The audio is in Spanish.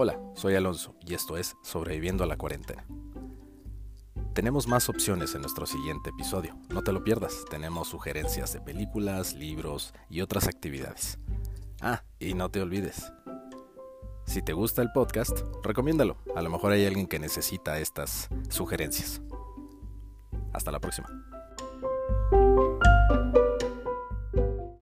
Hola, soy Alonso y esto es Sobreviviendo a la cuarentena. Tenemos más opciones en nuestro siguiente episodio, no te lo pierdas, tenemos sugerencias de películas, libros y otras actividades. Ah, y no te olvides, si te gusta el podcast, recomiéndalo, a lo mejor hay alguien que necesita estas sugerencias. Hasta la próxima.